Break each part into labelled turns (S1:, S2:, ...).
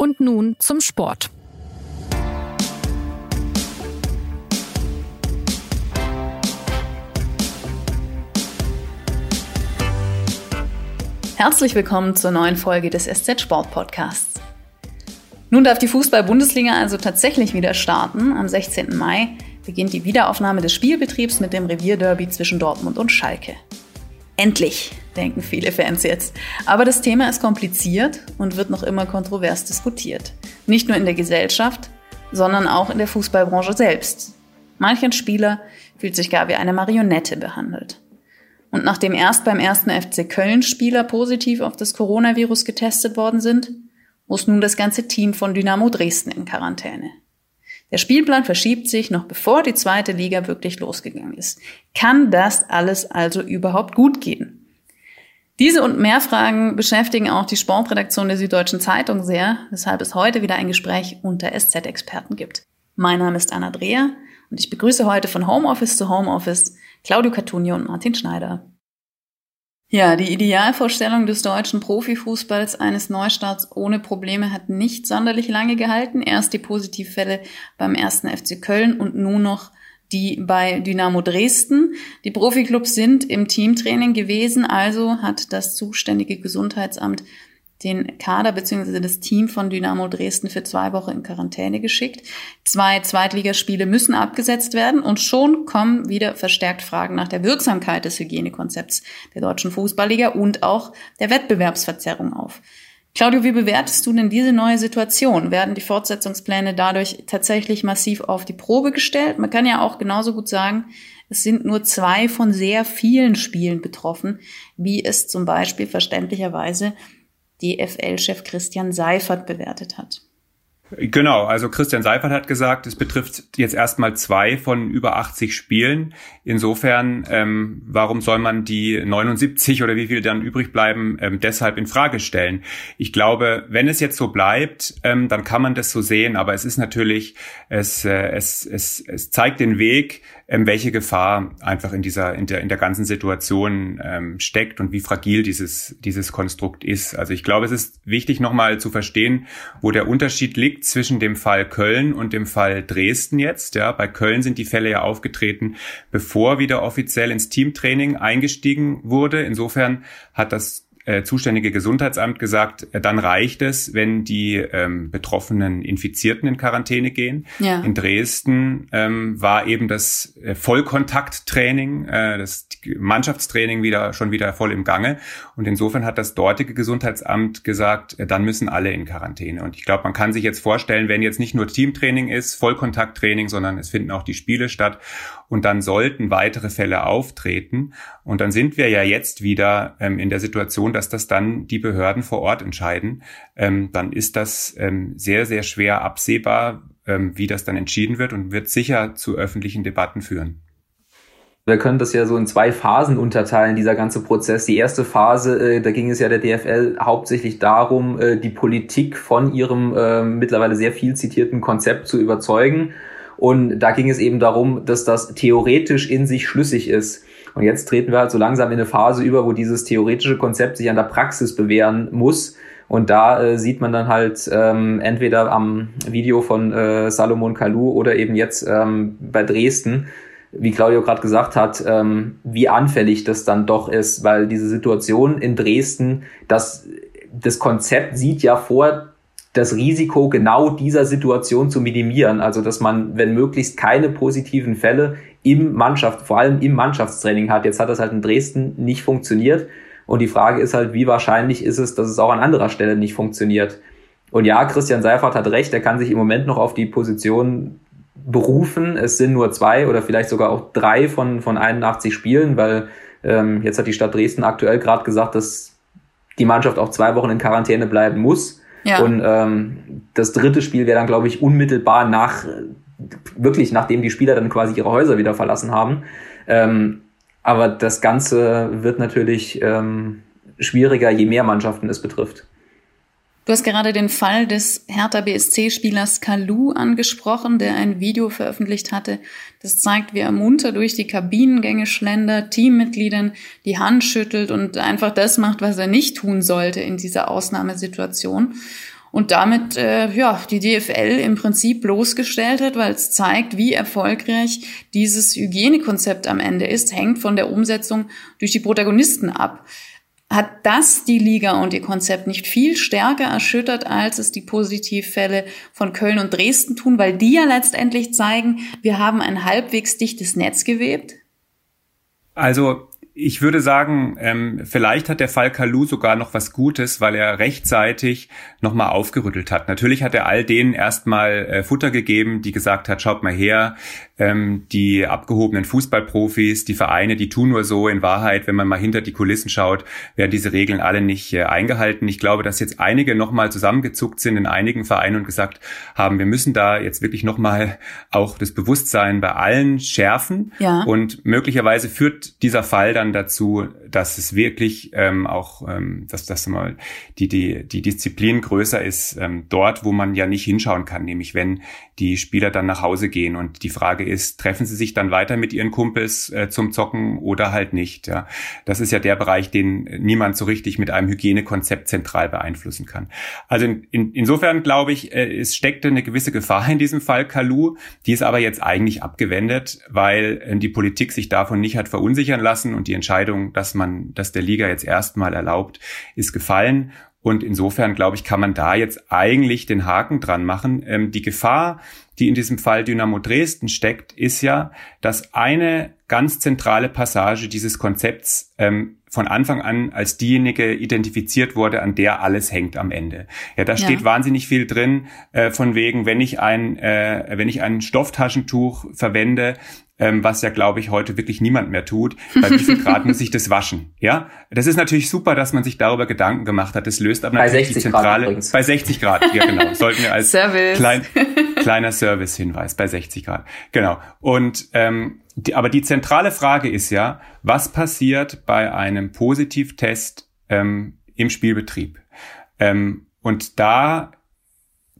S1: Und nun zum Sport.
S2: Herzlich willkommen zur neuen Folge des SZ Sport Podcasts. Nun darf die Fußball-Bundesliga also tatsächlich wieder starten. Am 16. Mai beginnt die Wiederaufnahme des Spielbetriebs mit dem Revierderby zwischen Dortmund und Schalke. Endlich, denken viele Fans jetzt. Aber das Thema ist kompliziert und wird noch immer kontrovers diskutiert. Nicht nur in der Gesellschaft, sondern auch in der Fußballbranche selbst. Manchen Spieler fühlt sich gar wie eine Marionette behandelt. Und nachdem erst beim ersten FC Köln Spieler positiv auf das Coronavirus getestet worden sind, muss nun das ganze Team von Dynamo Dresden in Quarantäne. Der Spielplan verschiebt sich noch bevor die zweite Liga wirklich losgegangen ist. Kann das alles also überhaupt gut gehen? Diese und mehr Fragen beschäftigen auch die Sportredaktion der Süddeutschen Zeitung sehr, weshalb es heute wieder ein Gespräch unter SZ-Experten gibt. Mein Name ist Anna Dreher und ich begrüße heute von Homeoffice zu Homeoffice Claudio Cartunio und Martin Schneider. Ja, die Idealvorstellung des deutschen Profifußballs eines Neustarts ohne Probleme hat nicht sonderlich lange gehalten. Erst die Positivfälle beim ersten FC Köln und nun noch die bei Dynamo Dresden. Die Profiklubs sind im Teamtraining gewesen, also hat das zuständige Gesundheitsamt den Kader bzw. das Team von Dynamo Dresden für zwei Wochen in Quarantäne geschickt. Zwei Zweitligaspiele müssen abgesetzt werden und schon kommen wieder verstärkt Fragen nach der Wirksamkeit des Hygienekonzepts der deutschen Fußballliga und auch der Wettbewerbsverzerrung auf. Claudio, wie bewertest du denn diese neue Situation? Werden die Fortsetzungspläne dadurch tatsächlich massiv auf die Probe gestellt? Man kann ja auch genauso gut sagen, es sind nur zwei von sehr vielen Spielen betroffen, wie es zum Beispiel verständlicherweise DFL-Chef Christian Seifert bewertet hat.
S3: Genau, also Christian Seifert hat gesagt, es betrifft jetzt erstmal zwei von über 80 Spielen. Insofern, ähm, warum soll man die 79 oder wie viel dann übrig bleiben, ähm, deshalb in Frage stellen? Ich glaube, wenn es jetzt so bleibt, ähm, dann kann man das so sehen, aber es ist natürlich, es, äh, es, es, es zeigt den Weg, ähm, welche Gefahr einfach in dieser, in der, in der ganzen Situation ähm, steckt und wie fragil dieses, dieses Konstrukt ist. Also ich glaube, es ist wichtig nochmal zu verstehen, wo der Unterschied liegt zwischen dem Fall Köln und dem Fall Dresden jetzt. Ja, bei Köln sind die Fälle ja aufgetreten, bevor wieder offiziell ins Teamtraining eingestiegen wurde. Insofern hat das äh, zuständige Gesundheitsamt gesagt, äh, dann reicht es, wenn die ähm, betroffenen Infizierten in Quarantäne gehen. Ja. In Dresden ähm, war eben das äh, Vollkontakttraining, äh, das Mannschaftstraining wieder schon wieder voll im Gange. Und insofern hat das dortige Gesundheitsamt gesagt, äh, dann müssen alle in Quarantäne. Und ich glaube, man kann sich jetzt vorstellen, wenn jetzt nicht nur Teamtraining ist, Vollkontakttraining, sondern es finden auch die Spiele statt. Und dann sollten weitere Fälle auftreten. Und dann sind wir ja jetzt wieder ähm, in der Situation, dass das dann die Behörden vor Ort entscheiden, ähm, dann ist das ähm, sehr, sehr schwer absehbar, ähm, wie das dann entschieden wird und wird sicher zu öffentlichen Debatten führen.
S4: Wir können das ja so in zwei Phasen unterteilen, dieser ganze Prozess. Die erste Phase, äh, da ging es ja der DFL hauptsächlich darum, äh, die Politik von ihrem äh, mittlerweile sehr viel zitierten Konzept zu überzeugen. Und da ging es eben darum, dass das theoretisch in sich schlüssig ist. Und jetzt treten wir halt so langsam in eine Phase über, wo dieses theoretische Konzept sich an der Praxis bewähren muss. Und da äh, sieht man dann halt ähm, entweder am Video von äh, Salomon Kalou oder eben jetzt ähm, bei Dresden, wie Claudio gerade gesagt hat, ähm, wie anfällig das dann doch ist, weil diese Situation in Dresden, das, das Konzept sieht ja vor, das Risiko genau dieser Situation zu minimieren. Also, dass man, wenn möglichst keine positiven Fälle im Mannschaft, vor allem im Mannschaftstraining hat. Jetzt hat das halt in Dresden nicht funktioniert. Und die Frage ist halt, wie wahrscheinlich ist es, dass es auch an anderer Stelle nicht funktioniert. Und ja, Christian Seifert hat recht, er kann sich im Moment noch auf die Position berufen. Es sind nur zwei oder vielleicht sogar auch drei von, von 81 Spielen, weil ähm, jetzt hat die Stadt Dresden aktuell gerade gesagt, dass die Mannschaft auch zwei Wochen in Quarantäne bleiben muss. Ja. Und ähm, das dritte Spiel wäre dann, glaube ich, unmittelbar nach wirklich nachdem die Spieler dann quasi ihre Häuser wieder verlassen haben. Ähm, aber das Ganze wird natürlich ähm, schwieriger, je mehr Mannschaften es betrifft.
S2: Du hast gerade den Fall des Hertha BSC-Spielers Kalu angesprochen, der ein Video veröffentlicht hatte. Das zeigt, wie er munter durch die Kabinengänge schlendert, Teammitgliedern die Hand schüttelt und einfach das macht, was er nicht tun sollte in dieser Ausnahmesituation. und damit äh, ja die DFL im Prinzip bloßgestellt hat, weil es zeigt, wie erfolgreich dieses Hygienekonzept am Ende ist, hängt von der Umsetzung durch die Protagonisten ab. Hat das die Liga und ihr Konzept nicht viel stärker erschüttert, als es die Positivfälle von Köln und Dresden tun, weil die ja letztendlich zeigen, wir haben ein halbwegs dichtes Netz gewebt?
S3: Also ich würde sagen, ähm, vielleicht hat der Fall Kalu sogar noch was Gutes, weil er rechtzeitig nochmal aufgerüttelt hat. Natürlich hat er all denen erstmal äh, Futter gegeben, die gesagt hat, schaut mal her, ähm, die abgehobenen Fußballprofis, die Vereine, die tun nur so. In Wahrheit, wenn man mal hinter die Kulissen schaut, werden diese Regeln alle nicht äh, eingehalten. Ich glaube, dass jetzt einige nochmal zusammengezuckt sind in einigen Vereinen und gesagt haben, wir müssen da jetzt wirklich nochmal auch das Bewusstsein bei allen schärfen. Ja. Und möglicherweise führt dieser Fall dann dazu, dass es wirklich ähm, auch, ähm, dass das mal die, die, die Disziplin größer ist, ähm, dort, wo man ja nicht hinschauen kann, nämlich wenn die Spieler dann nach Hause gehen und die Frage ist, treffen sie sich dann weiter mit ihren Kumpels äh, zum Zocken oder halt nicht. Ja. Das ist ja der Bereich, den niemand so richtig mit einem Hygienekonzept zentral beeinflussen kann. Also in, in, insofern glaube ich, äh, es steckte eine gewisse Gefahr in diesem Fall Kalu, die ist aber jetzt eigentlich abgewendet, weil äh, die Politik sich davon nicht hat verunsichern lassen und die Entscheidung, dass man, dass der Liga jetzt erstmal erlaubt, ist gefallen. Und insofern, glaube ich, kann man da jetzt eigentlich den Haken dran machen. Ähm, die Gefahr, die in diesem Fall Dynamo Dresden steckt, ist ja, dass eine ganz zentrale Passage dieses Konzepts ähm, von Anfang an als diejenige identifiziert wurde, an der alles hängt am Ende. Ja, da steht ja. wahnsinnig viel drin, äh, von wegen, wenn ich ein, äh, wenn ich ein Stofftaschentuch verwende, ähm, was ja, glaube ich, heute wirklich niemand mehr tut. Bei wie viel Grad muss ich das waschen? Ja, das ist natürlich super, dass man sich darüber Gedanken gemacht hat. Das löst aber natürlich die zentrale bei 60 Grad. Ja, genau. Sollten wir als klein, kleiner Service-Hinweis bei 60 Grad. Genau. Und ähm, die, aber die zentrale Frage ist ja, was passiert bei einem Positivtest ähm, im Spielbetrieb? Ähm, und da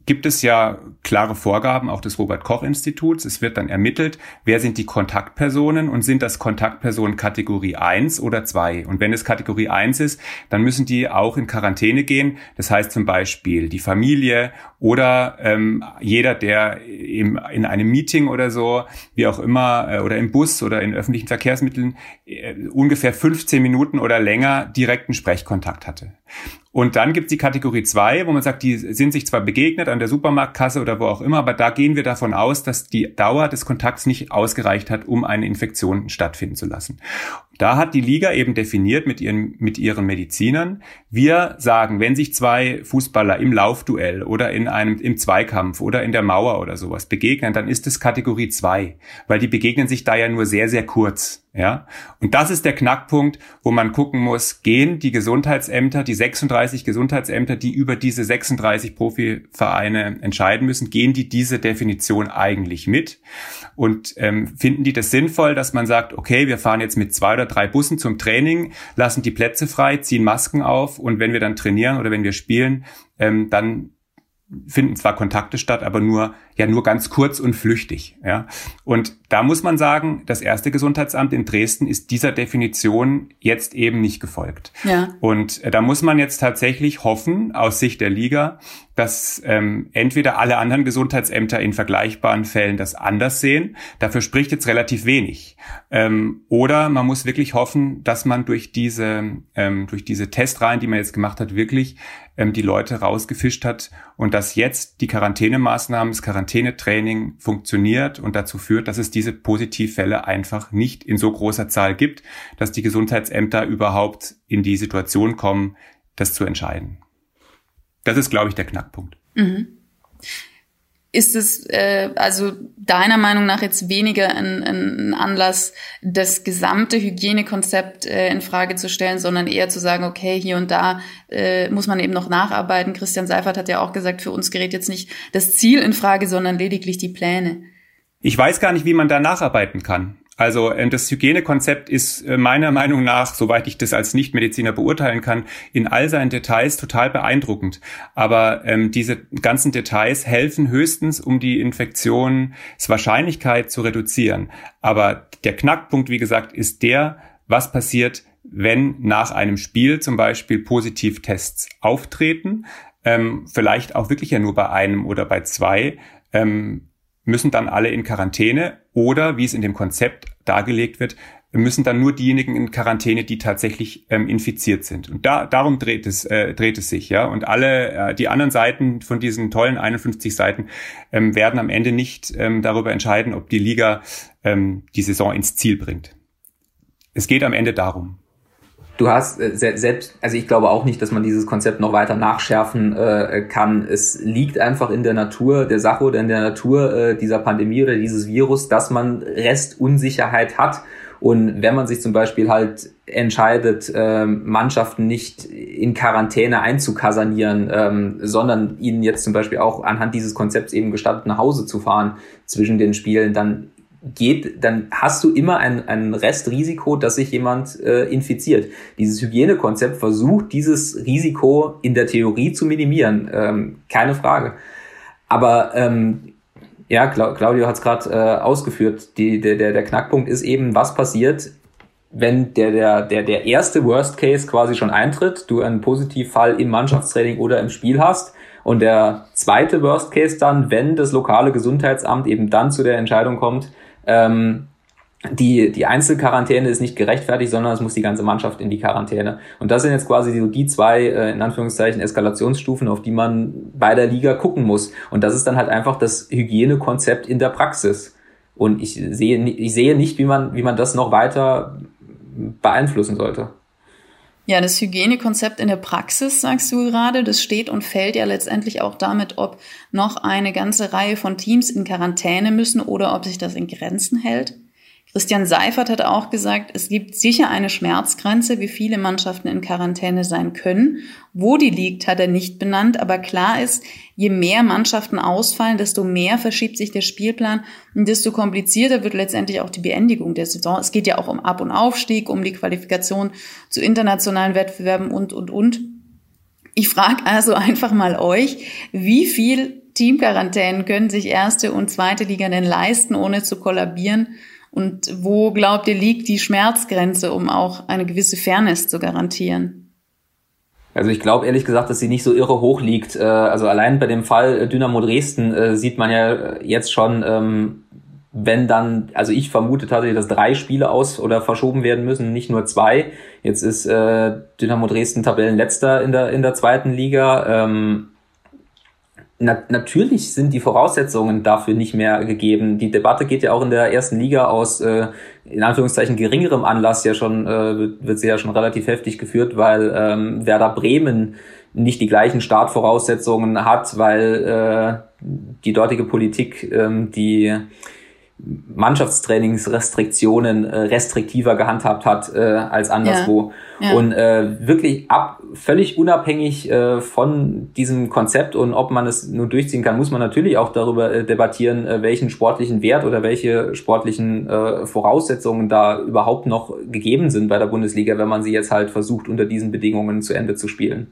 S3: gibt es ja klare Vorgaben auch des Robert Koch Instituts. Es wird dann ermittelt, wer sind die Kontaktpersonen und sind das Kontaktpersonen Kategorie 1 oder 2. Und wenn es Kategorie 1 ist, dann müssen die auch in Quarantäne gehen. Das heißt zum Beispiel die Familie oder ähm, jeder, der im, in einem Meeting oder so, wie auch immer, äh, oder im Bus oder in öffentlichen Verkehrsmitteln äh, ungefähr 15 Minuten oder länger direkten Sprechkontakt hatte. Und dann gibt's die Kategorie 2, wo man sagt, die sind sich zwar begegnet an der Supermarktkasse oder wo auch immer, aber da gehen wir davon aus, dass die Dauer des Kontakts nicht ausgereicht hat, um eine Infektion stattfinden zu lassen. Da hat die Liga eben definiert mit ihren, mit ihren Medizinern, wir sagen, wenn sich zwei Fußballer im Laufduell oder in einem, im Zweikampf oder in der Mauer oder sowas begegnen, dann ist es Kategorie 2, weil die begegnen sich da ja nur sehr, sehr kurz. Ja, und das ist der Knackpunkt, wo man gucken muss, gehen die Gesundheitsämter, die 36 Gesundheitsämter, die über diese 36 Profivereine entscheiden müssen, gehen die diese Definition eigentlich mit? Und ähm, finden die das sinnvoll, dass man sagt, okay, wir fahren jetzt mit zwei oder drei Bussen zum Training, lassen die Plätze frei, ziehen Masken auf und wenn wir dann trainieren oder wenn wir spielen, ähm, dann finden zwar Kontakte statt, aber nur ja nur ganz kurz und flüchtig. Ja, und da muss man sagen, das erste Gesundheitsamt in Dresden ist dieser Definition jetzt eben nicht gefolgt. Ja. Und äh, da muss man jetzt tatsächlich hoffen aus Sicht der Liga, dass ähm, entweder alle anderen Gesundheitsämter in vergleichbaren Fällen das anders sehen. Dafür spricht jetzt relativ wenig. Ähm, oder man muss wirklich hoffen, dass man durch diese ähm, durch diese Testreihen, die man jetzt gemacht hat, wirklich ähm, die Leute rausgefischt hat und dass jetzt die Quarantänemaßnahmen, das Quarantänetraining funktioniert und dazu führt, dass es diese Positivfälle einfach nicht in so großer Zahl gibt, dass die Gesundheitsämter überhaupt in die Situation kommen, das zu entscheiden. Das ist, glaube ich, der Knackpunkt. Mhm
S2: ist es äh, also deiner Meinung nach jetzt weniger ein, ein Anlass, das gesamte Hygienekonzept äh, in Frage zu stellen, sondern eher zu sagen, okay, hier und da äh, muss man eben noch nacharbeiten. Christian Seifert hat ja auch gesagt, für uns gerät jetzt nicht das Ziel in Frage, sondern lediglich die Pläne.
S3: Ich weiß gar nicht, wie man da nacharbeiten kann. Also ähm, das Hygienekonzept ist äh, meiner Meinung nach, soweit ich das als Nichtmediziner beurteilen kann, in all seinen Details total beeindruckend. Aber ähm, diese ganzen Details helfen höchstens, um die Infektionswahrscheinlichkeit zu reduzieren. Aber der Knackpunkt, wie gesagt, ist der, was passiert, wenn nach einem Spiel zum Beispiel Positivtests auftreten. ähm, vielleicht auch wirklich ja nur bei einem oder bei zwei, ähm, müssen dann alle in Quarantäne oder, wie es in dem Konzept dargelegt wird, müssen dann nur diejenigen in Quarantäne, die tatsächlich ähm, infiziert sind. Und da, darum dreht es, äh, dreht es sich, ja. Und alle, äh, die anderen Seiten von diesen tollen 51 Seiten ähm, werden am Ende nicht ähm, darüber entscheiden, ob die Liga ähm, die Saison ins Ziel bringt. Es geht am Ende darum.
S4: Du hast äh, selbst, also ich glaube auch nicht, dass man dieses Konzept noch weiter nachschärfen äh, kann. Es liegt einfach in der Natur der Sache oder in der Natur äh, dieser Pandemie oder dieses Virus, dass man Restunsicherheit hat. Und wenn man sich zum Beispiel halt entscheidet, ähm, Mannschaften nicht in Quarantäne einzukasanieren, ähm, sondern ihnen jetzt zum Beispiel auch anhand dieses Konzepts eben gestattet, nach Hause zu fahren zwischen den Spielen, dann geht, dann hast du immer ein, ein Restrisiko, dass sich jemand äh, infiziert. Dieses Hygienekonzept versucht, dieses Risiko in der Theorie zu minimieren. Ähm, keine Frage. Aber ähm, ja, Claudio hat es gerade äh, ausgeführt. Die, der, der, der Knackpunkt ist eben, was passiert, wenn der, der, der, der erste Worst Case quasi schon eintritt, du einen Positivfall im Mannschaftstraining oder im Spiel hast und der zweite Worst Case dann, wenn das lokale Gesundheitsamt eben dann zu der Entscheidung kommt, ähm, die, die Einzelquarantäne ist nicht gerechtfertigt, sondern es muss die ganze Mannschaft in die Quarantäne. Und das sind jetzt quasi so die zwei, äh, in Anführungszeichen, Eskalationsstufen, auf die man bei der Liga gucken muss. Und das ist dann halt einfach das Hygienekonzept in der Praxis. Und ich sehe, ich sehe nicht, wie man, wie man das noch weiter beeinflussen sollte.
S2: Ja, das Hygienekonzept in der Praxis, sagst du gerade, das steht und fällt ja letztendlich auch damit, ob noch eine ganze Reihe von Teams in Quarantäne müssen oder ob sich das in Grenzen hält. Christian Seifert hat auch gesagt, es gibt sicher eine Schmerzgrenze, wie viele Mannschaften in Quarantäne sein können. Wo die liegt, hat er nicht benannt, aber klar ist, je mehr Mannschaften ausfallen, desto mehr verschiebt sich der Spielplan und desto komplizierter wird letztendlich auch die Beendigung der Saison. Es geht ja auch um Ab- und Aufstieg, um die Qualifikation zu internationalen Wettbewerben und, und, und. Ich frage also einfach mal euch, wie viel Teamquarantänen können sich erste und zweite Liga denn leisten, ohne zu kollabieren? Und wo glaubt ihr liegt die Schmerzgrenze, um auch eine gewisse Fairness zu garantieren?
S4: Also ich glaube ehrlich gesagt, dass sie nicht so irre hoch liegt. Äh, also allein bei dem Fall Dynamo Dresden äh, sieht man ja jetzt schon, ähm, wenn dann, also ich vermute tatsächlich, dass drei Spiele aus oder verschoben werden müssen, nicht nur zwei. Jetzt ist äh, Dynamo Dresden Tabellenletzter in der in der zweiten Liga. Na, natürlich sind die Voraussetzungen dafür nicht mehr gegeben. Die Debatte geht ja auch in der ersten Liga aus äh, in Anführungszeichen geringerem Anlass ja schon, äh, wird sie ja schon relativ heftig geführt, weil ähm, Werder Bremen nicht die gleichen Startvoraussetzungen hat, weil äh, die dortige Politik ähm, die Mannschaftstrainingsrestriktionen äh, restriktiver gehandhabt hat äh, als anderswo. Ja, ja. Und äh, wirklich ab, völlig unabhängig äh, von diesem Konzept und ob man es nur durchziehen kann, muss man natürlich auch darüber äh, debattieren, äh, welchen sportlichen Wert oder welche sportlichen äh, Voraussetzungen da überhaupt noch gegeben sind bei der Bundesliga, wenn man sie jetzt halt versucht, unter diesen Bedingungen zu Ende zu spielen.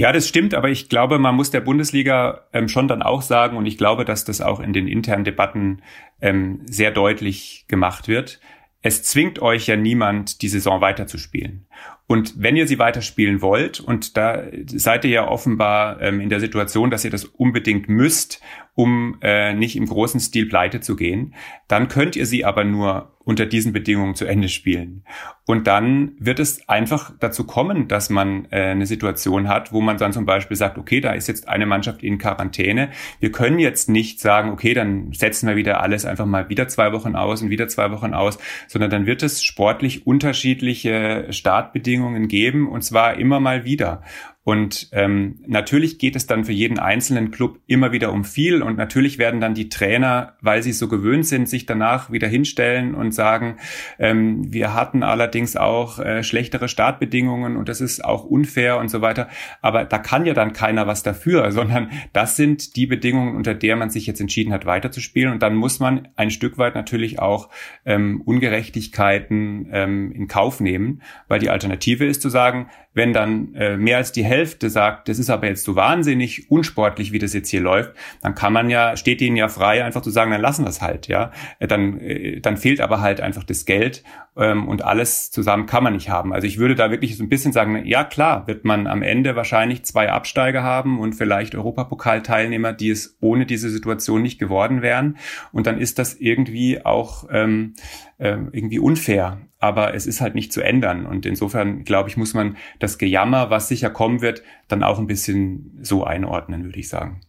S3: Ja, das stimmt, aber ich glaube, man muss der Bundesliga ähm, schon dann auch sagen, und ich glaube, dass das auch in den internen Debatten ähm, sehr deutlich gemacht wird. Es zwingt euch ja niemand, die Saison weiterzuspielen. Und wenn ihr sie weiterspielen wollt, und da seid ihr ja offenbar ähm, in der Situation, dass ihr das unbedingt müsst, um äh, nicht im großen Stil pleite zu gehen, dann könnt ihr sie aber nur unter diesen Bedingungen zu Ende spielen. Und dann wird es einfach dazu kommen, dass man äh, eine Situation hat, wo man dann zum Beispiel sagt, okay, da ist jetzt eine Mannschaft in Quarantäne. Wir können jetzt nicht sagen, okay, dann setzen wir wieder alles einfach mal wieder zwei Wochen aus und wieder zwei Wochen aus, sondern dann wird es sportlich unterschiedliche Startbedingungen geben und zwar immer mal wieder. Und ähm, natürlich geht es dann für jeden einzelnen Club immer wieder um viel und natürlich werden dann die Trainer, weil sie so gewöhnt sind, sich danach wieder hinstellen und sagen, ähm, wir hatten allerdings auch äh, schlechtere Startbedingungen und das ist auch unfair und so weiter. Aber da kann ja dann keiner was dafür, sondern das sind die Bedingungen, unter der man sich jetzt entschieden hat, weiterzuspielen. Und dann muss man ein Stück weit natürlich auch ähm, Ungerechtigkeiten ähm, in Kauf nehmen, weil die Alternative ist zu sagen, wenn dann äh, mehr als die Hälfte sagt, das ist aber jetzt so wahnsinnig unsportlich, wie das jetzt hier läuft, dann kann man ja, steht ihnen ja frei, einfach zu sagen, dann lassen wir es halt, ja. Äh, dann, äh, dann fehlt aber halt einfach das Geld ähm, und alles zusammen kann man nicht haben. Also ich würde da wirklich so ein bisschen sagen, ja klar, wird man am Ende wahrscheinlich zwei Absteiger haben und vielleicht Europapokalteilnehmer, die es ohne diese Situation nicht geworden wären. Und dann ist das irgendwie auch ähm, äh, irgendwie unfair aber es ist halt nicht zu ändern. Und insofern, glaube ich, muss man das Gejammer, was sicher kommen wird, dann auch ein bisschen so einordnen, würde ich sagen.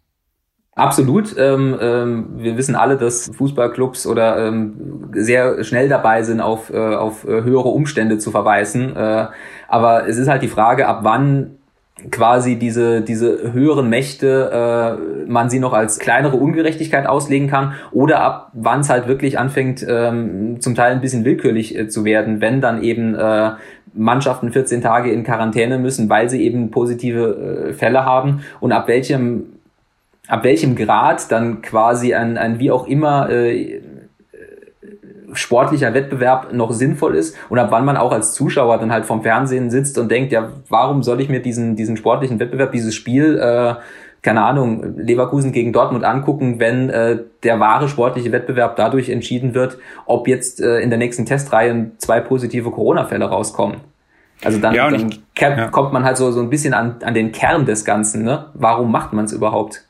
S4: Absolut. Ähm, ähm, wir wissen alle, dass Fußballclubs oder ähm, sehr schnell dabei sind, auf, äh, auf äh, höhere Umstände zu verweisen. Äh, aber es ist halt die Frage, ab wann quasi diese, diese höheren Mächte, äh, man sie noch als kleinere Ungerechtigkeit auslegen kann oder ab wann es halt wirklich anfängt, ähm, zum Teil ein bisschen willkürlich äh, zu werden, wenn dann eben äh, Mannschaften 14 Tage in Quarantäne müssen, weil sie eben positive äh, Fälle haben und ab welchem ab welchem Grad dann quasi ein, ein wie auch immer äh, sportlicher Wettbewerb noch sinnvoll ist und ab wann man auch als Zuschauer dann halt vom Fernsehen sitzt und denkt, ja, warum soll ich mir diesen, diesen sportlichen Wettbewerb, dieses Spiel, äh, keine Ahnung, Leverkusen gegen Dortmund angucken, wenn äh, der wahre sportliche Wettbewerb dadurch entschieden wird, ob jetzt äh, in der nächsten Testreihe zwei positive Corona-Fälle rauskommen. Also dann, ja, dann ich, ja. kommt man halt so, so ein bisschen an, an den Kern des Ganzen. Ne? Warum macht man es überhaupt?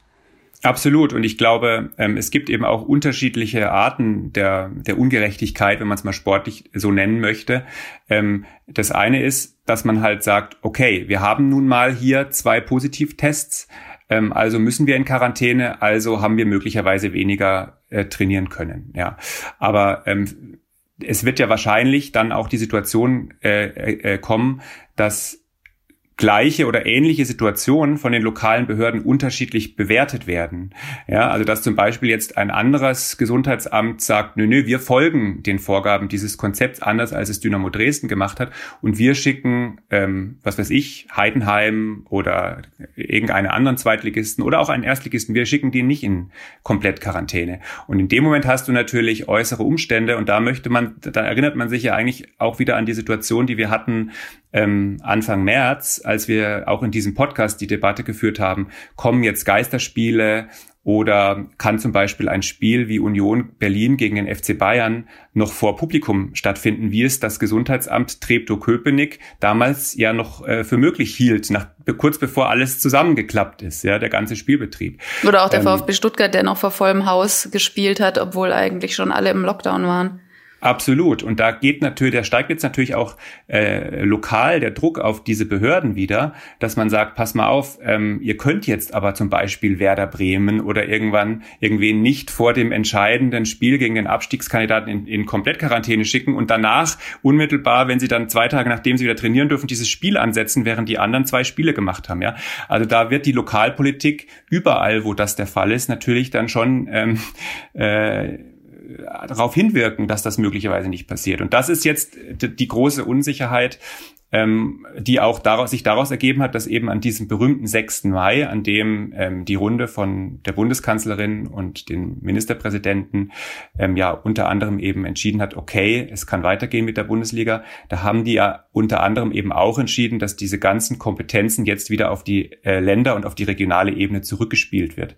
S3: Absolut. Und ich glaube, ähm, es gibt eben auch unterschiedliche Arten der, der Ungerechtigkeit, wenn man es mal sportlich so nennen möchte. Ähm, das eine ist, dass man halt sagt, okay, wir haben nun mal hier zwei Positivtests, ähm, also müssen wir in Quarantäne, also haben wir möglicherweise weniger äh, trainieren können. Ja, aber es wird ja wahrscheinlich dann auch die Situation äh, äh, kommen, dass gleiche oder ähnliche Situationen von den lokalen Behörden unterschiedlich bewertet werden. Ja, also dass zum Beispiel jetzt ein anderes Gesundheitsamt sagt, nö, nö, wir folgen den Vorgaben dieses Konzepts anders, als es Dynamo Dresden gemacht hat und wir schicken, ähm, was weiß ich, Heidenheim oder irgendeine anderen Zweitligisten oder auch einen Erstligisten, wir schicken die nicht in komplett Quarantäne. Und in dem Moment hast du natürlich äußere Umstände und da möchte man, da erinnert man sich ja eigentlich auch wieder an die Situation, die wir hatten ähm, Anfang März, als wir auch in diesem Podcast die Debatte geführt haben, kommen jetzt Geisterspiele oder kann zum Beispiel ein Spiel wie Union Berlin gegen den FC Bayern noch vor Publikum stattfinden, wie es das Gesundheitsamt Treptow-Köpenick damals ja noch äh, für möglich hielt, nach, kurz bevor alles zusammengeklappt ist, ja, der ganze Spielbetrieb.
S2: Oder auch der ähm, VfB Stuttgart, der noch vor vollem Haus gespielt hat, obwohl eigentlich schon alle im Lockdown waren.
S3: Absolut. Und da geht natürlich, da steigt jetzt natürlich auch äh, lokal der Druck auf diese Behörden wieder, dass man sagt, pass mal auf, ähm, ihr könnt jetzt aber zum Beispiel Werder Bremen oder irgendwann irgendwen nicht vor dem entscheidenden Spiel gegen den Abstiegskandidaten in, in Komplettquarantäne schicken und danach unmittelbar, wenn sie dann zwei Tage nachdem sie wieder trainieren dürfen, dieses Spiel ansetzen, während die anderen zwei Spiele gemacht haben. Ja, also da wird die Lokalpolitik überall, wo das der Fall ist, natürlich dann schon ähm, äh, darauf hinwirken, dass das möglicherweise nicht passiert. Und das ist jetzt die große Unsicherheit, ähm, die auch daraus, sich daraus ergeben hat, dass eben an diesem berühmten 6. Mai, an dem ähm, die Runde von der Bundeskanzlerin und den Ministerpräsidenten ähm, ja unter anderem eben entschieden hat, okay, es kann weitergehen mit der Bundesliga. Da haben die ja unter anderem eben auch entschieden, dass diese ganzen Kompetenzen jetzt wieder auf die äh, Länder und auf die regionale Ebene zurückgespielt wird.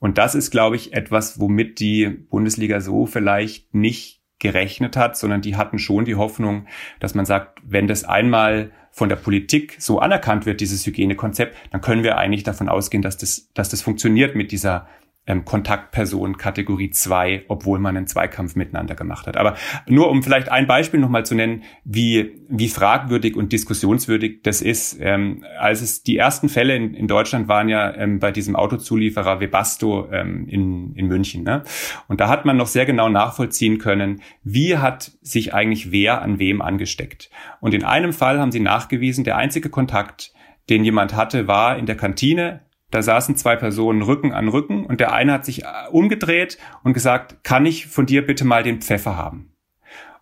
S3: Und das ist, glaube ich, etwas, womit die Bundesliga so vielleicht nicht gerechnet hat, sondern die hatten schon die Hoffnung, dass man sagt, wenn das einmal von der Politik so anerkannt wird, dieses Hygienekonzept, dann können wir eigentlich davon ausgehen, dass das, dass das funktioniert mit dieser ähm, Kontaktperson Kategorie 2, obwohl man einen Zweikampf miteinander gemacht hat. Aber nur um vielleicht ein Beispiel nochmal zu nennen, wie, wie fragwürdig und diskussionswürdig das ist. Ähm, als es die ersten Fälle in, in Deutschland waren ja ähm, bei diesem Autozulieferer Webasto ähm, in, in München. Ne? Und da hat man noch sehr genau nachvollziehen können, wie hat sich eigentlich wer an wem angesteckt. Und in einem Fall haben sie nachgewiesen, der einzige Kontakt, den jemand hatte, war in der Kantine da saßen zwei Personen Rücken an Rücken und der eine hat sich äh, umgedreht und gesagt, kann ich von dir bitte mal den Pfeffer haben?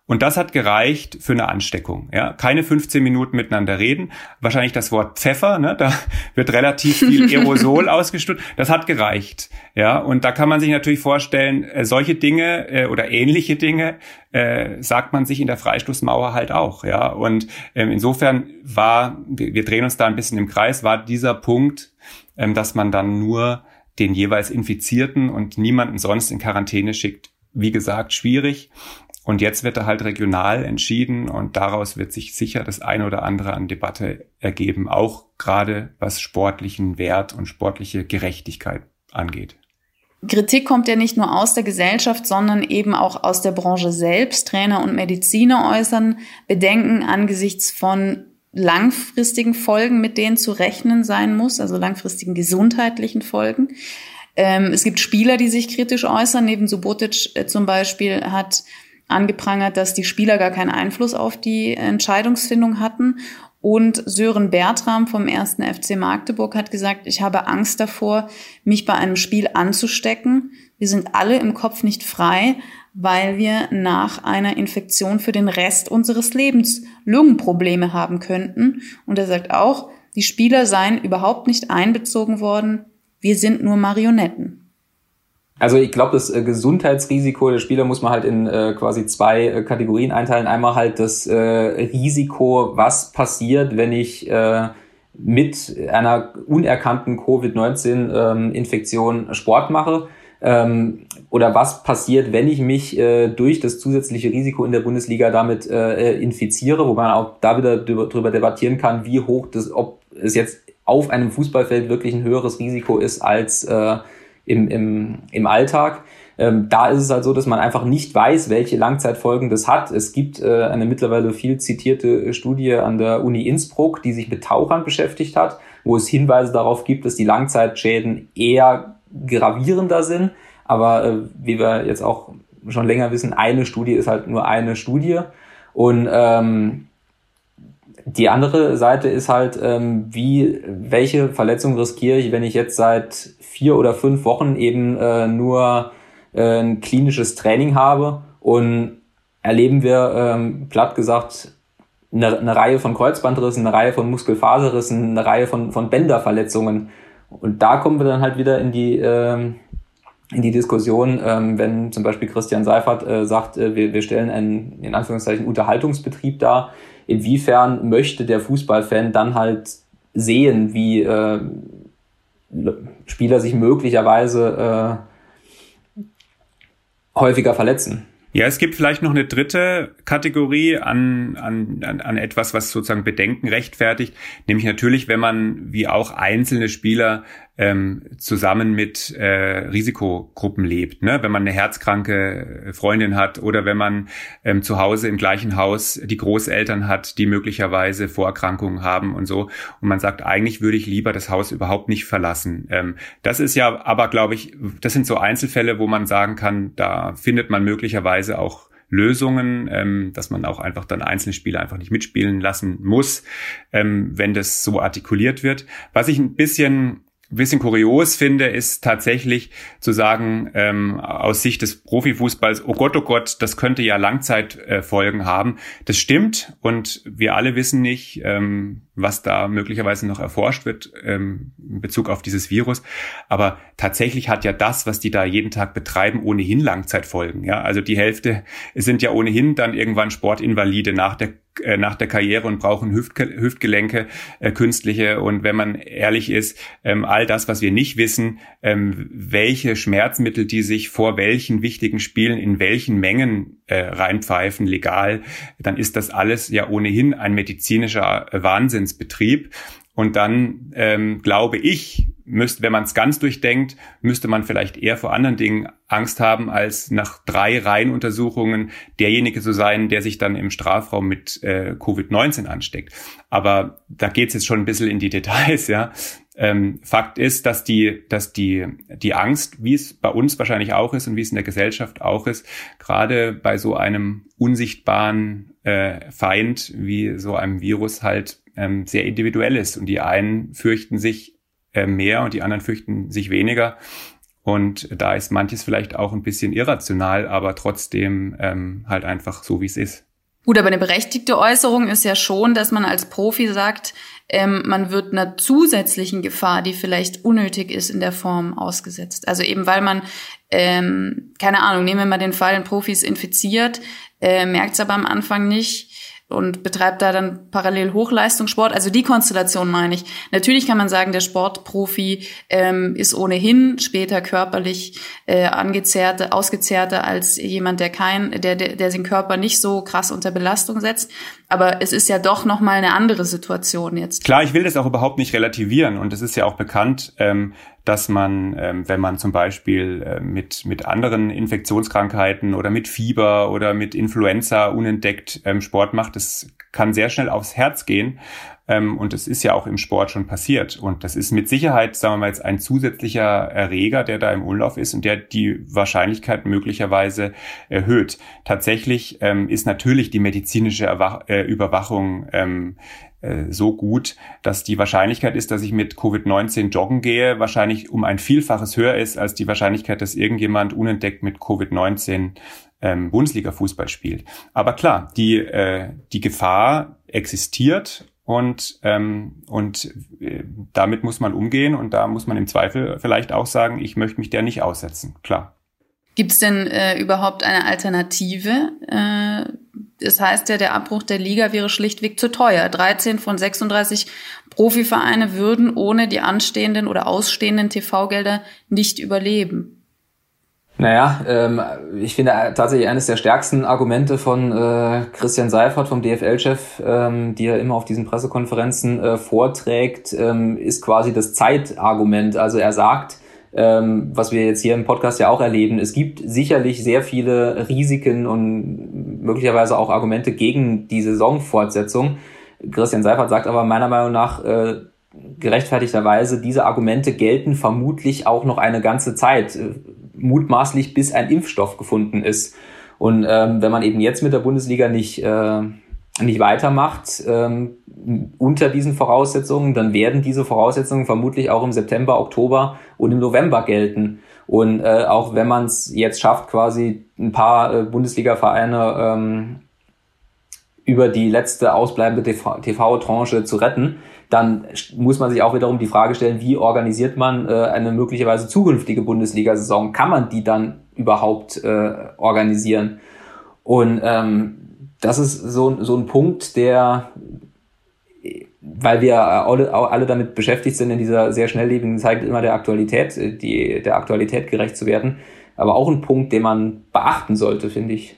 S3: Und das hat gereicht für eine Ansteckung. Ja, keine 15 Minuten miteinander reden. Wahrscheinlich das Wort Pfeffer, ne? da wird relativ viel Aerosol ausgestoßen. Das hat gereicht. Ja, und da kann man sich natürlich vorstellen, äh, solche Dinge äh, oder ähnliche Dinge äh, sagt man sich in der Freistoßmauer halt auch. Ja, und ähm, insofern war, wir, wir drehen uns da ein bisschen im Kreis, war dieser Punkt, ähm, dass man dann nur den jeweils Infizierten und niemanden sonst in Quarantäne schickt, wie gesagt, schwierig. Und jetzt wird er halt regional entschieden und daraus wird sich sicher das eine oder andere an Debatte ergeben, auch gerade was sportlichen Wert und sportliche Gerechtigkeit angeht.
S2: Kritik kommt ja nicht nur aus der Gesellschaft, sondern eben auch aus der Branche selbst. Trainer und Mediziner äußern Bedenken angesichts von langfristigen Folgen, mit denen zu rechnen sein muss, also langfristigen gesundheitlichen Folgen. Ähm, es gibt Spieler, die sich kritisch äußern. Neben Subotic äh, zum Beispiel hat angeprangert, dass die Spieler gar keinen Einfluss auf die Entscheidungsfindung hatten. Und Sören Bertram vom ersten FC Magdeburg hat gesagt, ich habe Angst davor, mich bei einem Spiel anzustecken. Wir sind alle im Kopf nicht frei, weil wir nach einer Infektion für den Rest unseres Lebens Lungenprobleme haben könnten. Und er sagt auch, die Spieler seien überhaupt nicht einbezogen worden. Wir sind nur Marionetten.
S4: Also ich glaube, das äh, Gesundheitsrisiko der Spieler muss man halt in äh, quasi zwei äh, Kategorien einteilen. Einmal halt das äh, Risiko, was passiert, wenn ich äh, mit einer unerkannten Covid-19-Infektion ähm, Sport mache. Ähm, oder was passiert, wenn ich mich äh, durch das zusätzliche Risiko in der Bundesliga damit äh, infiziere, wo man auch da wieder drüber debattieren kann, wie hoch das, ob es jetzt auf einem Fußballfeld wirklich ein höheres Risiko ist als äh, im, im, im Alltag. Ähm, da ist es halt so, dass man einfach nicht weiß, welche Langzeitfolgen das hat. Es gibt äh, eine mittlerweile viel zitierte Studie an der Uni Innsbruck, die sich mit Tauchern beschäftigt hat, wo es Hinweise darauf gibt, dass die Langzeitschäden eher gravierender sind. Aber äh, wie wir jetzt auch schon länger wissen, eine Studie ist halt nur eine Studie. Und ähm, die andere Seite ist halt, ähm, wie, welche Verletzung riskiere ich, wenn ich jetzt seit vier oder fünf Wochen eben äh, nur äh, ein klinisches Training habe und erleben wir, ähm, platt gesagt, eine, eine Reihe von Kreuzbandrissen, eine Reihe von Muskelfaserrissen, eine Reihe von, von Bänderverletzungen. Und da kommen wir dann halt wieder in die, ähm, in die Diskussion, ähm, wenn zum Beispiel Christian Seifert äh, sagt, äh, wir, wir stellen einen, in Anführungszeichen, Unterhaltungsbetrieb dar. Inwiefern möchte der Fußballfan dann halt sehen, wie äh, Spieler sich möglicherweise äh, häufiger verletzen.
S3: Ja, es gibt vielleicht noch eine dritte Kategorie an, an, an, an etwas, was sozusagen Bedenken rechtfertigt, nämlich natürlich, wenn man wie auch einzelne Spieler ähm, zusammen mit äh, Risikogruppen lebt. Ne? Wenn man eine herzkranke Freundin hat oder wenn man ähm, zu Hause im gleichen Haus die Großeltern hat, die möglicherweise Vorerkrankungen haben und so. Und man sagt, eigentlich würde ich lieber das Haus überhaupt nicht verlassen. Ähm, das ist ja aber, glaube ich, das sind so Einzelfälle, wo man sagen kann, da findet man möglicherweise auch Lösungen, ähm, dass man auch einfach dann einzelne Spieler einfach nicht mitspielen lassen muss, ähm, wenn das so artikuliert wird. Was ich ein bisschen bisschen kurios finde, ist tatsächlich zu sagen, ähm, aus Sicht des Profifußballs, oh Gott, oh Gott, das könnte ja Langzeitfolgen äh, haben. Das stimmt und wir alle wissen nicht, ähm, was da möglicherweise noch erforscht wird ähm, in Bezug auf dieses Virus. Aber tatsächlich hat ja das, was die da jeden Tag betreiben, ohnehin Langzeitfolgen. Ja, also die Hälfte sind ja ohnehin dann irgendwann Sportinvalide nach der äh, nach der Karriere und brauchen Hüftge Hüftgelenke äh, künstliche. Und wenn man ehrlich ist, ähm, all das, was wir nicht wissen, ähm, welche Schmerzmittel die sich vor welchen wichtigen Spielen in welchen Mengen äh, reinpfeifen, legal, dann ist das alles ja ohnehin ein medizinischer Wahnsinnsbetrieb. Und dann ähm, glaube ich, müsste, wenn man es ganz durchdenkt, müsste man vielleicht eher vor anderen Dingen Angst haben, als nach drei Reihenuntersuchungen derjenige zu sein, der sich dann im Strafraum mit äh, Covid-19 ansteckt. Aber da geht's jetzt schon ein bisschen in die Details, ja. Ähm, Fakt ist, dass die, dass die, die Angst, wie es bei uns wahrscheinlich auch ist und wie es in der Gesellschaft auch ist, gerade bei so einem unsichtbaren äh, Feind wie so einem Virus halt ähm, sehr individuell ist. Und die einen fürchten sich äh, mehr und die anderen fürchten sich weniger. Und da ist manches vielleicht auch ein bisschen irrational, aber trotzdem ähm, halt einfach so, wie es ist.
S2: Gut, aber eine berechtigte Äußerung ist ja schon, dass man als Profi sagt, ähm, man wird einer zusätzlichen Gefahr, die vielleicht unnötig ist, in der Form ausgesetzt. Also eben weil man, ähm, keine Ahnung, nehmen wir mal den Fall, ein Profi ist infiziert, äh, merkt es aber am Anfang nicht und betreibt da dann parallel Hochleistungssport. Also die Konstellation meine ich. Natürlich kann man sagen, der Sportprofi ähm, ist ohnehin später körperlich äh, angezehrter, ausgezehrter als jemand, der kein, der, der, der den Körper nicht so krass unter Belastung setzt. Aber es ist ja doch noch mal eine andere Situation jetzt.
S3: Klar, ich will das auch überhaupt nicht relativieren und es ist ja auch bekannt, ähm, dass man, ähm, wenn man zum Beispiel äh, mit, mit anderen Infektionskrankheiten oder mit Fieber oder mit Influenza unentdeckt ähm, Sport macht, das kann sehr schnell aufs Herz gehen. Ähm, und das ist ja auch im Sport schon passiert. Und das ist mit Sicherheit, sagen wir mal jetzt, ein zusätzlicher Erreger, der da im Umlauf ist und der die Wahrscheinlichkeit möglicherweise erhöht. Tatsächlich ähm, ist natürlich die medizinische Erwach äh, Überwachung ähm, äh, so gut, dass die Wahrscheinlichkeit ist, dass ich mit Covid-19 joggen gehe, wahrscheinlich um ein Vielfaches höher ist als die Wahrscheinlichkeit, dass irgendjemand unentdeckt mit Covid-19 ähm, Bundesliga-Fußball spielt. Aber klar, die, äh, die Gefahr existiert und, ähm, und äh, damit muss man umgehen und da muss man im Zweifel vielleicht auch sagen, ich möchte mich der nicht aussetzen. Klar.
S2: Gibt es denn äh, überhaupt eine Alternative? Äh, das heißt ja, der Abbruch der Liga wäre schlichtweg zu teuer. 13 von 36 Profivereine würden ohne die anstehenden oder ausstehenden TV-Gelder nicht überleben.
S4: Naja, ähm, ich finde tatsächlich eines der stärksten Argumente von äh, Christian Seifert, vom DFL-Chef, ähm, die er immer auf diesen Pressekonferenzen äh, vorträgt, ähm, ist quasi das Zeitargument. Also er sagt, ähm, was wir jetzt hier im Podcast ja auch erleben, es gibt sicherlich sehr viele Risiken und möglicherweise auch Argumente gegen die Saisonfortsetzung. Christian Seifert sagt aber meiner Meinung nach, äh, gerechtfertigterweise, diese Argumente gelten vermutlich auch noch eine ganze Zeit mutmaßlich bis ein Impfstoff gefunden ist. Und ähm, wenn man eben jetzt mit der Bundesliga nicht, äh, nicht weitermacht ähm, unter diesen Voraussetzungen, dann werden diese Voraussetzungen vermutlich auch im September, Oktober und im November gelten. Und äh, auch wenn man es jetzt schafft, quasi ein paar äh, Bundesliga-Vereine ähm, über die letzte ausbleibende TV-Tranche zu retten, dann muss man sich auch wiederum die Frage stellen, wie organisiert man äh, eine möglicherweise zukünftige Bundesliga-Saison? Kann man die dann überhaupt äh, organisieren? Und ähm, das ist so, so ein Punkt, der, weil wir alle, alle damit beschäftigt sind, in dieser sehr schnelllebigen Zeit immer der Aktualität, äh, die, der Aktualität gerecht zu werden, aber auch ein Punkt, den man beachten sollte, finde ich.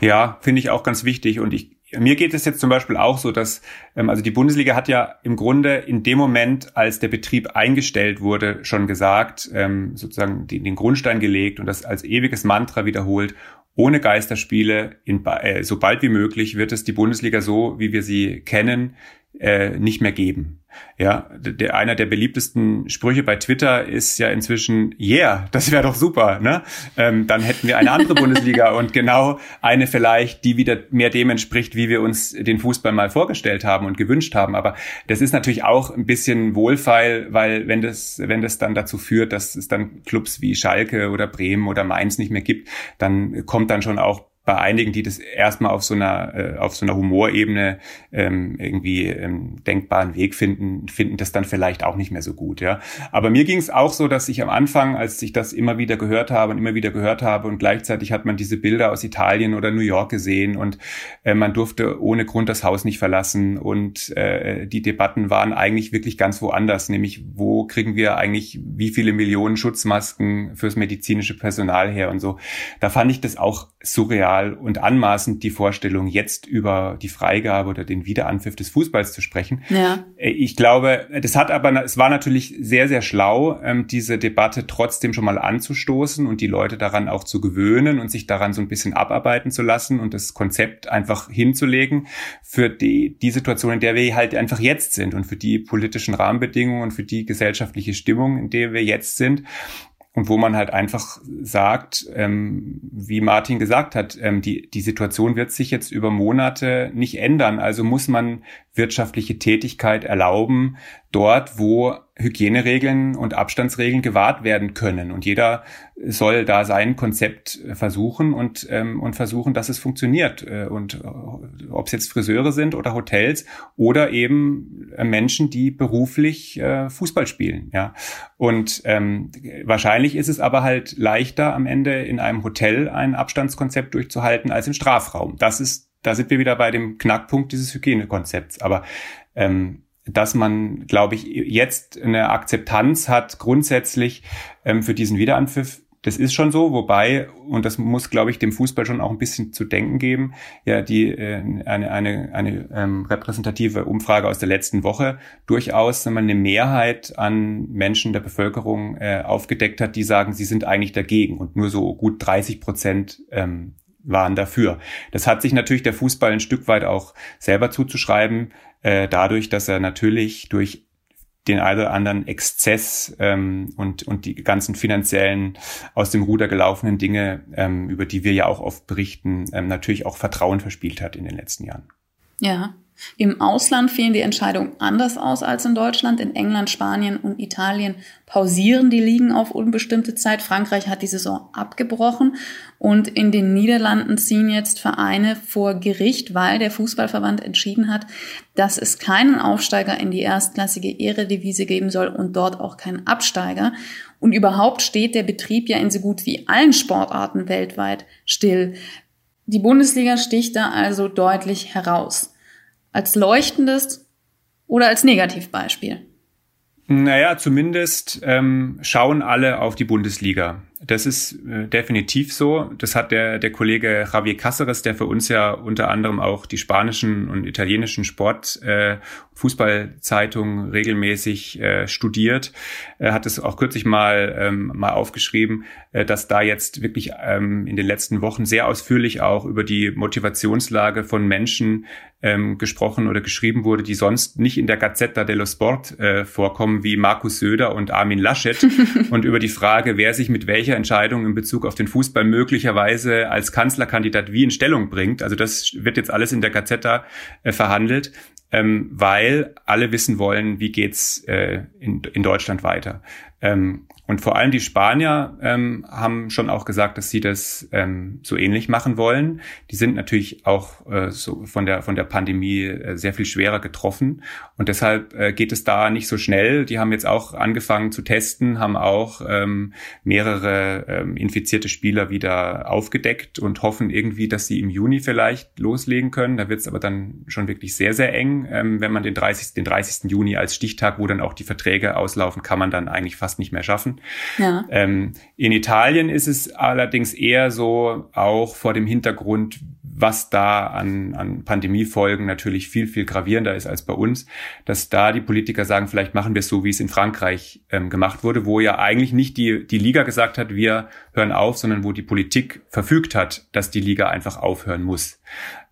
S3: Ja, finde ich auch ganz wichtig und ich mir geht es jetzt zum Beispiel auch so, dass ähm, also die Bundesliga hat ja im Grunde in dem Moment, als der Betrieb eingestellt wurde, schon gesagt, ähm, sozusagen den, den Grundstein gelegt und das als ewiges Mantra wiederholt. Ohne Geisterspiele, in, äh, so bald wie möglich wird es die Bundesliga so, wie wir sie kennen, äh, nicht mehr geben. Ja, der, einer der beliebtesten Sprüche bei Twitter ist ja inzwischen, yeah, das wäre doch super, ne? Ähm, dann hätten wir eine andere Bundesliga und genau eine vielleicht, die wieder mehr dem entspricht, wie wir uns den Fußball mal vorgestellt haben und gewünscht haben. Aber das ist natürlich auch ein bisschen wohlfeil, weil wenn das, wenn das dann dazu führt, dass es dann Clubs wie Schalke oder Bremen oder Mainz nicht mehr gibt, dann kommt dann schon auch bei einigen, die das erstmal auf so einer äh, auf so einer Humorebene ähm, irgendwie ähm, denkbaren Weg finden, finden das dann vielleicht auch nicht mehr so gut, ja. Aber mir ging es auch so, dass ich am Anfang, als ich das immer wieder gehört habe und immer wieder gehört habe und gleichzeitig hat man diese Bilder aus Italien oder New York gesehen und äh, man durfte ohne Grund das Haus nicht verlassen und äh, die Debatten waren eigentlich wirklich ganz woanders, nämlich wo kriegen wir eigentlich wie viele Millionen Schutzmasken fürs medizinische Personal her und so. Da fand ich das auch surreal und anmaßend, die Vorstellung, jetzt über die Freigabe oder den Wiederanpfiff des Fußballs zu sprechen. Ja. Äh, ich glaube, das hat aber, es war natürlich sehr, sehr schlau, ähm, diese Debatte trotzdem schon mal anzustoßen und die Leute daran auch zu gewöhnen und sich daran so ein bisschen abarbeiten zu lassen und das Konzept einfach hinzulegen für die, die Situation, in der wir halt einfach jetzt sind und für die politischen Rahmenbedingungen und für die gesellschaftliche Stimmung, in der wir jetzt sind und wo man halt einfach sagt, ähm, wie Martin gesagt hat, ähm, die, die Situation wird sich jetzt über Monate nicht ändern. Also muss man wirtschaftliche Tätigkeit erlauben, dort, wo Hygieneregeln und Abstandsregeln gewahrt werden können. Und jeder soll da sein Konzept versuchen und, ähm, und versuchen, dass es funktioniert. Äh, und äh, ob es jetzt Friseure sind oder Hotels oder eben äh, Menschen, die beruflich äh, Fußball spielen. Ja. Und ähm, wahrscheinlich ist es aber halt leichter am Ende in einem Hotel ein Abstandskonzept durchzuhalten als im Strafraum. Das ist, da sind wir wieder bei dem Knackpunkt dieses Hygienekonzepts. Aber ähm, dass man, glaube ich, jetzt eine Akzeptanz hat grundsätzlich ähm, für diesen Wiederanpfiff. Das ist schon so, wobei, und das muss, glaube ich, dem Fußball schon auch ein bisschen zu denken geben, ja, die äh, eine, eine, eine ähm, repräsentative Umfrage aus der letzten Woche durchaus wenn man eine Mehrheit an Menschen der Bevölkerung äh, aufgedeckt hat, die sagen, sie sind eigentlich dagegen und nur so gut 30 Prozent ähm, waren dafür. Das hat sich natürlich der Fußball ein Stück weit auch selber zuzuschreiben, äh, dadurch, dass er natürlich durch den einen oder anderen Exzess ähm, und, und die ganzen finanziellen aus dem Ruder gelaufenen Dinge, ähm, über die wir ja auch oft berichten, ähm, natürlich auch Vertrauen verspielt hat in den letzten Jahren.
S2: Ja, im Ausland fielen die Entscheidungen anders aus als in Deutschland. In England, Spanien und Italien pausieren die Ligen auf unbestimmte Zeit. Frankreich hat die Saison abgebrochen und in den Niederlanden ziehen jetzt Vereine vor Gericht, weil der Fußballverband entschieden hat, dass es keinen Aufsteiger in die erstklassige Eredivise geben soll und dort auch keinen Absteiger. Und überhaupt steht der Betrieb ja in so gut wie allen Sportarten weltweit still. Die Bundesliga sticht da also deutlich heraus als leuchtendes oder als Negativbeispiel?
S3: Naja, zumindest ähm, schauen alle auf die Bundesliga. Das ist äh, definitiv so. Das hat der, der Kollege Javier Cáceres, der für uns ja unter anderem auch die spanischen und italienischen Sport, äh, Fußballzeitungen regelmäßig äh, studiert, er hat es auch kürzlich mal, ähm, mal aufgeschrieben, äh, dass da jetzt wirklich ähm, in den letzten Wochen sehr ausführlich auch über die Motivationslage von Menschen ähm, gesprochen oder geschrieben wurde, die sonst nicht in der Gazzetta dello Sport äh, vorkommen, wie Markus Söder und Armin Laschet und über die Frage, wer sich mit welchen welche Entscheidung in Bezug auf den Fußball möglicherweise als Kanzlerkandidat wie in Stellung bringt. Also das wird jetzt alles in der Gazzetta äh, verhandelt, ähm, weil alle wissen wollen, wie geht's äh, in, in Deutschland weiter. Ähm, und vor allem die Spanier ähm, haben schon auch gesagt, dass sie das ähm, so ähnlich machen wollen. Die sind natürlich auch äh, so von der von der Pandemie äh, sehr viel schwerer getroffen und deshalb äh, geht es da nicht so schnell. Die haben jetzt auch angefangen zu testen, haben auch ähm, mehrere ähm, infizierte Spieler wieder aufgedeckt und hoffen irgendwie, dass sie im Juni vielleicht loslegen können. Da wird es aber dann schon wirklich sehr sehr eng, ähm, wenn man den 30. den 30. Juni als Stichtag, wo dann auch die Verträge auslaufen, kann man dann eigentlich fast nicht mehr schaffen. Ja. Ähm, in Italien ist es allerdings eher so, auch vor dem Hintergrund, was da an, an Pandemiefolgen natürlich viel, viel gravierender ist als bei uns, dass da die Politiker sagen, vielleicht machen wir es so, wie es in Frankreich ähm, gemacht wurde, wo ja eigentlich nicht die, die Liga gesagt hat, wir hören auf, sondern wo die Politik verfügt hat, dass die Liga einfach aufhören muss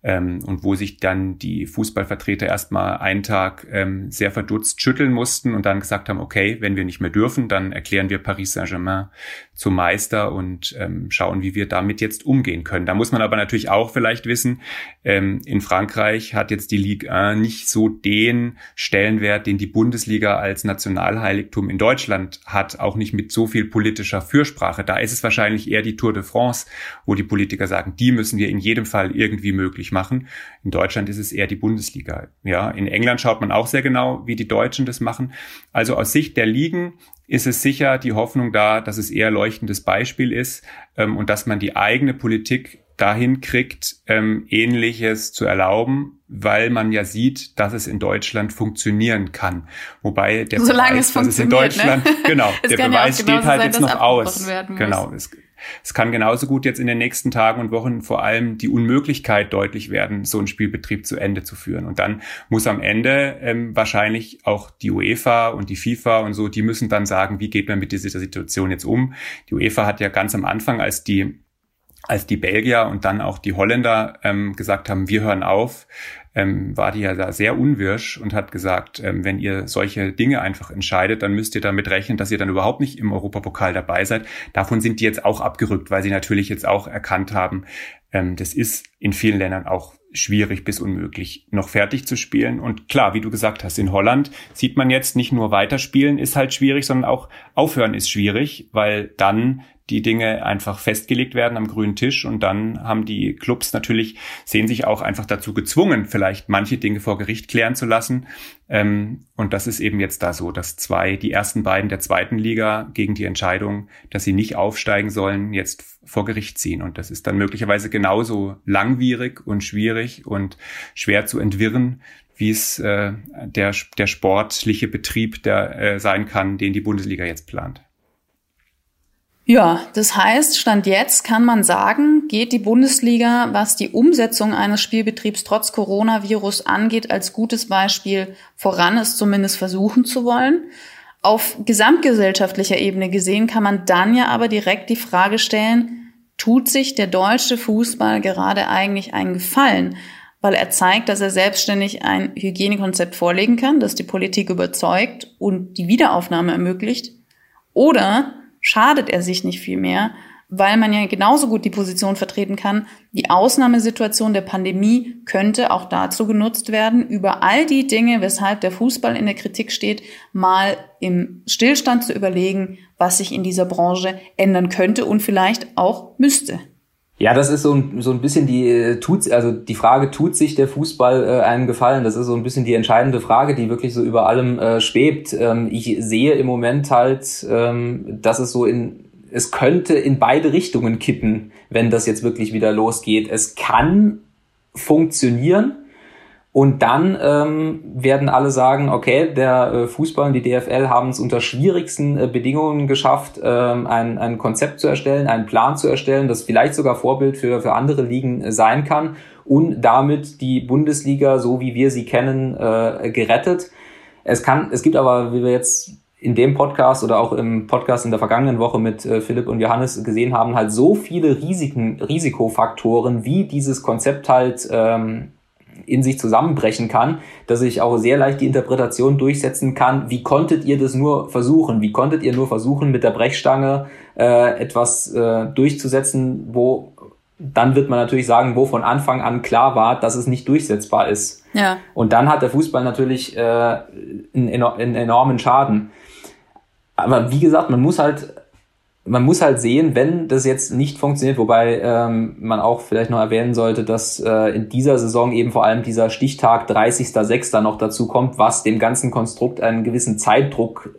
S3: ähm, und wo sich dann die Fußballvertreter erstmal einen Tag ähm, sehr verdutzt schütteln mussten und dann gesagt haben, okay, wenn wir nicht mehr dürfen, dann erklären wir Paris Saint-Germain zum Meister und ähm, schauen, wie wir damit jetzt umgehen können. Da muss man aber natürlich auch vielleicht wissen, ähm, in Frankreich hat jetzt die Ligue 1 nicht so den Stellenwert, den die Bundesliga als Nationalheiligtum in Deutschland hat, auch nicht mit so viel politischer Fürsprache. Da ist es wahrscheinlich eher die Tour de France, wo die Politiker sagen, die müssen wir in jedem Fall irgendwie möglich machen. In Deutschland ist es eher die Bundesliga. Ja, in England schaut man auch sehr genau, wie die Deutschen das machen. Also aus Sicht der Ligen ist es sicher die Hoffnung da, dass es eher leuchtendes Beispiel ist ähm, und dass man die eigene Politik dahin kriegt, ähm, Ähnliches zu erlauben, weil man ja sieht, dass es in Deutschland funktionieren kann. Wobei der
S2: Solange Beweis, es dass es in ne?
S3: Deutschland, ne? genau, der Beweis ja steht halt jetzt noch aus. Genau, es, es kann genauso gut jetzt in den nächsten Tagen und Wochen vor allem die Unmöglichkeit deutlich werden, so einen Spielbetrieb zu Ende zu führen. Und dann muss am Ende ähm, wahrscheinlich auch die UEFA und die FIFA und so, die müssen dann sagen, wie geht man mit dieser Situation jetzt um. Die UEFA hat ja ganz am Anfang, als die als die Belgier und dann auch die Holländer ähm, gesagt haben, wir hören auf, ähm, war die ja da sehr unwirsch und hat gesagt, ähm, wenn ihr solche Dinge einfach entscheidet, dann müsst ihr damit rechnen, dass ihr dann überhaupt nicht im Europapokal dabei seid. Davon sind die jetzt auch abgerückt, weil sie natürlich jetzt auch erkannt haben, ähm, das ist in vielen Ländern auch schwierig bis unmöglich, noch fertig zu spielen. Und klar, wie du gesagt hast, in Holland sieht man jetzt nicht nur weiterspielen ist halt schwierig, sondern auch aufhören ist schwierig, weil dann die Dinge einfach festgelegt werden am grünen Tisch und dann haben die Clubs natürlich, sehen sich auch einfach dazu gezwungen, vielleicht manche Dinge vor Gericht klären zu lassen. Ähm, und das ist eben jetzt da so, dass zwei, die ersten beiden der zweiten Liga gegen die Entscheidung, dass sie nicht aufsteigen sollen, jetzt vor Gericht ziehen. Und das ist dann möglicherweise genauso langwierig und schwierig und schwer zu entwirren, wie es äh, der, der sportliche Betrieb der äh, sein kann, den die Bundesliga jetzt plant.
S2: Ja, das heißt, Stand jetzt kann man sagen, geht die Bundesliga, was die Umsetzung eines Spielbetriebs trotz Coronavirus angeht, als gutes Beispiel voran, es zumindest versuchen zu wollen. Auf gesamtgesellschaftlicher Ebene gesehen kann man dann ja aber direkt die Frage stellen, tut sich der deutsche Fußball gerade eigentlich einen Gefallen, weil er zeigt, dass er selbstständig ein Hygienekonzept vorlegen kann, das die Politik überzeugt und die Wiederaufnahme ermöglicht? Oder schadet er sich nicht viel mehr, weil man ja genauso gut die Position vertreten kann, die Ausnahmesituation der Pandemie könnte auch dazu genutzt werden, über all die Dinge, weshalb der Fußball in der Kritik steht, mal im Stillstand zu überlegen, was sich in dieser Branche ändern könnte und vielleicht auch müsste.
S4: Ja, das ist so ein, so ein bisschen die äh, tut also die Frage tut sich der Fußball äh, einen Gefallen. Das ist so ein bisschen die entscheidende Frage, die wirklich so über allem äh, schwebt. Ähm, ich sehe im Moment halt, ähm, dass es so in es könnte in beide Richtungen kippen, wenn das jetzt wirklich wieder losgeht. Es kann funktionieren, und dann ähm, werden alle sagen, okay, der äh, Fußball und die DFL haben es unter schwierigsten äh, Bedingungen geschafft, ähm, ein, ein Konzept zu erstellen, einen Plan zu erstellen, das vielleicht sogar Vorbild für, für andere Ligen äh, sein kann und damit die Bundesliga, so wie wir sie kennen, äh, gerettet. Es kann, es gibt aber, wie wir jetzt in dem Podcast oder auch im Podcast in der vergangenen Woche mit äh, Philipp und Johannes gesehen haben, halt so viele Risiken, Risikofaktoren, wie dieses Konzept halt ähm, in sich zusammenbrechen kann, dass ich auch sehr leicht die Interpretation durchsetzen kann, wie konntet ihr das nur versuchen? Wie konntet ihr nur versuchen, mit der Brechstange äh, etwas äh, durchzusetzen, wo dann wird man natürlich sagen, wo von Anfang an klar war, dass es nicht durchsetzbar ist. Ja. Und dann hat der Fußball natürlich äh, einen, einen enormen Schaden. Aber wie gesagt, man muss halt man muss halt sehen, wenn das jetzt nicht funktioniert, wobei ähm, man auch vielleicht noch erwähnen sollte, dass äh, in dieser Saison eben vor allem dieser Stichtag 30.06. noch dazu kommt, was dem ganzen Konstrukt einen gewissen Zeitdruck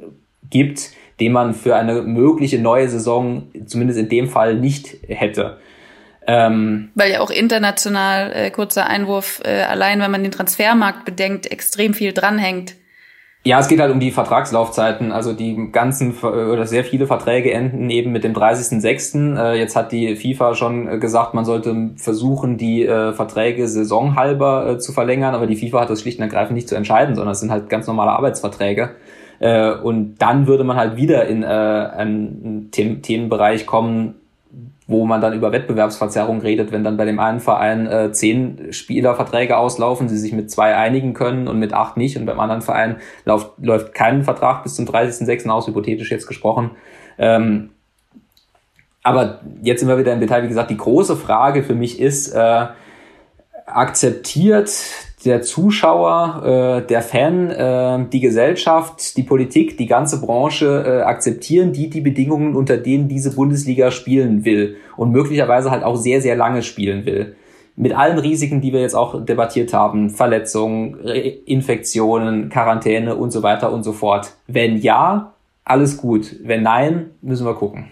S4: gibt, den man für eine mögliche neue Saison zumindest in dem Fall nicht hätte.
S2: Ähm, Weil ja auch international, äh, kurzer Einwurf, äh, allein wenn man den Transfermarkt bedenkt, extrem viel dranhängt.
S4: Ja, es geht halt um die Vertragslaufzeiten. Also die ganzen oder sehr viele Verträge enden eben mit dem 30.06. Äh, jetzt hat die FIFA schon gesagt, man sollte versuchen, die äh, Verträge saisonhalber äh, zu verlängern, aber die FIFA hat das schlicht und ergreifend nicht zu entscheiden, sondern es sind halt ganz normale Arbeitsverträge. Und dann würde man halt wieder in einen Themenbereich kommen, wo man dann über Wettbewerbsverzerrung redet, wenn dann bei dem einen Verein äh, zehn Spielerverträge auslaufen, sie sich mit zwei einigen können und mit acht nicht und beim anderen Verein läuft, läuft kein Vertrag bis zum 30.06. aus, hypothetisch jetzt gesprochen. Ähm, aber jetzt sind wir wieder im Detail, wie gesagt, die große Frage für mich ist, äh, akzeptiert der Zuschauer, äh, der Fan, äh, die Gesellschaft, die Politik, die ganze Branche äh, akzeptieren die die Bedingungen, unter denen diese Bundesliga spielen will und möglicherweise halt auch sehr, sehr lange spielen will. Mit allen Risiken, die wir jetzt auch debattiert haben, Verletzungen, Infektionen, Quarantäne und so weiter und so fort. Wenn ja, alles gut. Wenn nein, müssen wir gucken.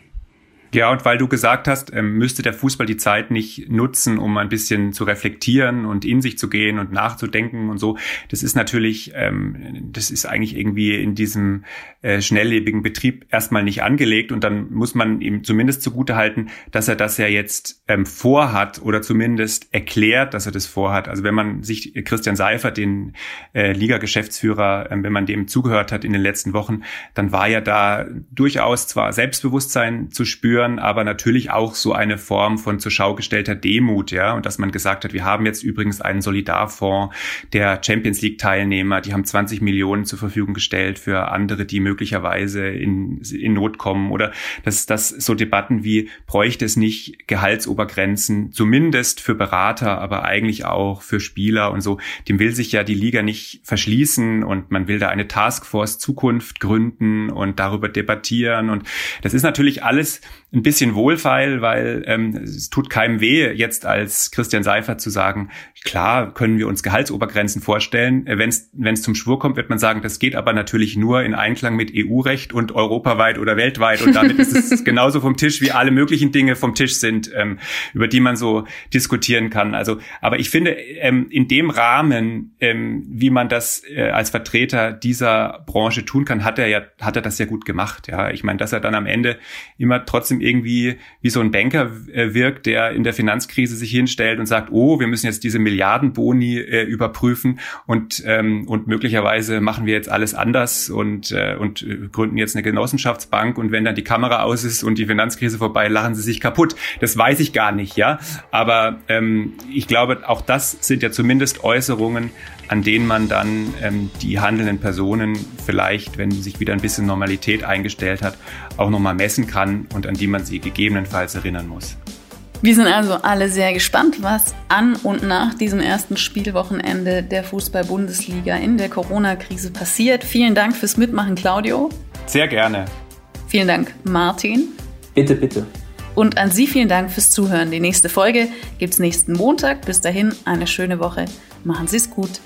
S3: Ja, und weil du gesagt hast, ähm, müsste der Fußball die Zeit nicht nutzen, um ein bisschen zu reflektieren und in sich zu gehen und nachzudenken und so. Das ist natürlich, ähm, das ist eigentlich irgendwie in diesem äh, schnelllebigen Betrieb erstmal nicht angelegt und dann muss man ihm zumindest zugute halten, dass er das ja jetzt ähm, vorhat oder zumindest erklärt, dass er das vorhat. Also wenn man sich Christian Seifert, den äh, Liga-Geschäftsführer, äh, wenn man dem zugehört hat in den letzten Wochen, dann war ja da durchaus zwar Selbstbewusstsein zu spüren, führen, aber natürlich auch so eine Form von zur Schau gestellter Demut, ja, und dass man gesagt hat, wir haben jetzt übrigens einen Solidarfonds der Champions League Teilnehmer, die haben 20 Millionen zur Verfügung gestellt für andere, die möglicherweise in, in Not kommen. Oder dass das so Debatten wie bräuchte es nicht Gehaltsobergrenzen, zumindest für Berater, aber eigentlich auch für Spieler und so, dem will sich ja die Liga nicht verschließen und man will da eine Taskforce Zukunft gründen und darüber debattieren. Und das ist natürlich alles ein bisschen wohlfeil, weil ähm, es tut keinem weh, jetzt als Christian Seifert zu sagen, klar können wir uns Gehaltsobergrenzen vorstellen. Äh, Wenn es zum Schwur kommt, wird man sagen, das geht aber natürlich nur in Einklang mit EU-Recht und europaweit oder weltweit. Und damit ist es genauso vom Tisch, wie alle möglichen Dinge vom Tisch sind, ähm, über die man so diskutieren kann. Also, aber ich finde, ähm, in dem Rahmen, ähm, wie man das äh, als Vertreter dieser Branche tun kann, hat er ja, hat er das ja gut gemacht. Ja, ich meine, dass er dann am Ende immer trotzdem irgendwie wie so ein Banker äh, wirkt, der in der Finanzkrise sich hinstellt und sagt, oh, wir müssen jetzt diese Milliardenboni äh, überprüfen und ähm, und möglicherweise machen wir jetzt alles anders und äh, und äh, gründen jetzt eine Genossenschaftsbank und wenn dann die Kamera aus ist und die Finanzkrise vorbei, lachen sie sich kaputt. Das weiß ich gar nicht, ja. Aber ähm, ich glaube, auch das sind ja zumindest Äußerungen, an denen man dann ähm, die handelnden Personen vielleicht, wenn sich wieder ein bisschen Normalität eingestellt hat, auch nochmal messen kann und an die man sie gegebenenfalls erinnern muss.
S2: Wir sind also alle sehr gespannt, was an und nach diesem ersten Spielwochenende der Fußball-Bundesliga in der Corona-Krise passiert. Vielen Dank fürs Mitmachen, Claudio.
S3: Sehr gerne.
S2: Vielen Dank, Martin.
S4: Bitte, bitte.
S2: Und an Sie vielen Dank fürs Zuhören. Die nächste Folge gibt's nächsten Montag. Bis dahin eine schöne Woche. Machen Sie es gut.